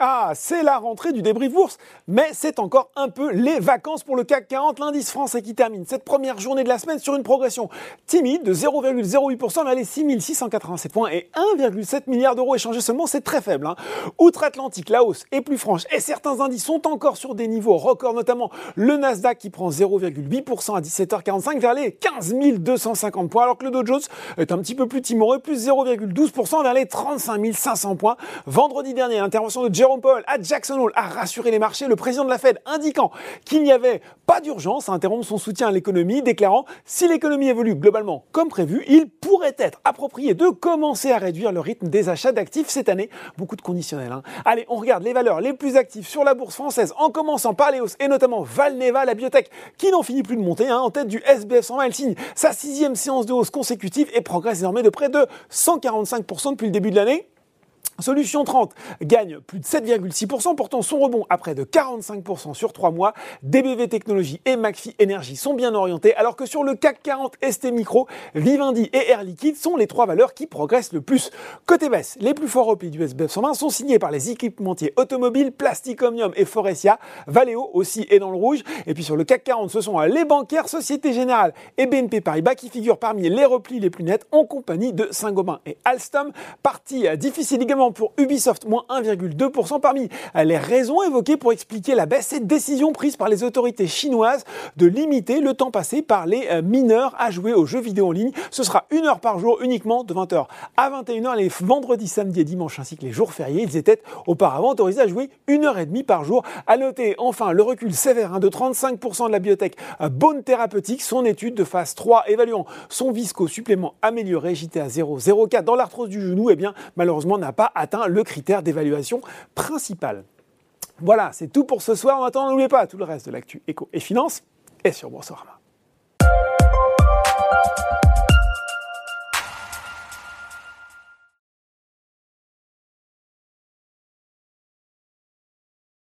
Ah, c'est la rentrée du débrief bourse, mais c'est encore un peu les vacances pour le CAC 40, l'indice français qui termine cette première journée de la semaine sur une progression timide de 0,08% vers les 6687 points et 1,7 milliard d'euros échangés seulement, c'est très faible. Hein. Outre-Atlantique, la hausse est plus franche et certains indices sont encore sur des niveaux records, notamment le Nasdaq qui prend 0,8% à 17h45 vers les 15 250 points, alors que le Dow Jones est un petit peu plus timoré, plus 0,12% vers les 35 500 points. Vendredi dernier, l'intervention de Jérôme Paul à Jackson Hole a rassuré les marchés, le président de la Fed indiquant qu'il n'y avait pas d'urgence à interrompre son soutien à l'économie, déclarant si l'économie évolue globalement comme prévu, il pourrait être approprié de commencer à réduire le rythme des achats d'actifs cette année. Beaucoup de conditionnels. Hein. Allez, on regarde les valeurs les plus actives sur la bourse française, en commençant par les hausses et notamment Valneva, la biotech, qui n'en finit plus de monter. Hein. En tête du SBF 120, elle signe sa sixième séance de hausse consécutive et progresse désormais de près de 145% depuis le début de l'année. Solution 30 gagne plus de 7,6%, portant son rebond à près de 45% sur 3 mois. DBV Technologies et McPhy Energy sont bien orientés, alors que sur le CAC 40, ST Micro, Vivendi et Air Liquide sont les trois valeurs qui progressent le plus. Côté baisse, les plus forts pays du SBF 120 sont signés par les équipementiers automobiles, Plastic Omnium et Forestia. Valeo aussi est dans le rouge. Et puis sur le CAC 40, ce sont les bancaires, Société Générale et BNP Paribas qui figurent parmi les replis les plus nets en compagnie de Saint-Gobain et Alstom. Partie difficile également pour Ubisoft, moins 1,2%. Parmi les raisons évoquées pour expliquer la baisse, cette décision prise par les autorités chinoises de limiter le temps passé par les euh, mineurs à jouer aux jeux vidéo en ligne. Ce sera une heure par jour uniquement de 20h à 21h les vendredis, samedis et dimanches ainsi que les jours fériés. Ils étaient auparavant autorisés à jouer une heure et demie par jour. À noter enfin le recul sévère hein, de 35% de la biotech euh, Bone Thérapeutique, son étude de phase 3 évaluant son visco supplément amélioré JTA 0,04 dans l'arthrose du genou, eh bien malheureusement n'a pas atteint le critère d'évaluation principal. Voilà, c'est tout pour ce soir. En attendant, n'oubliez pas tout le reste de l'actu éco et finance est sur Boursorama.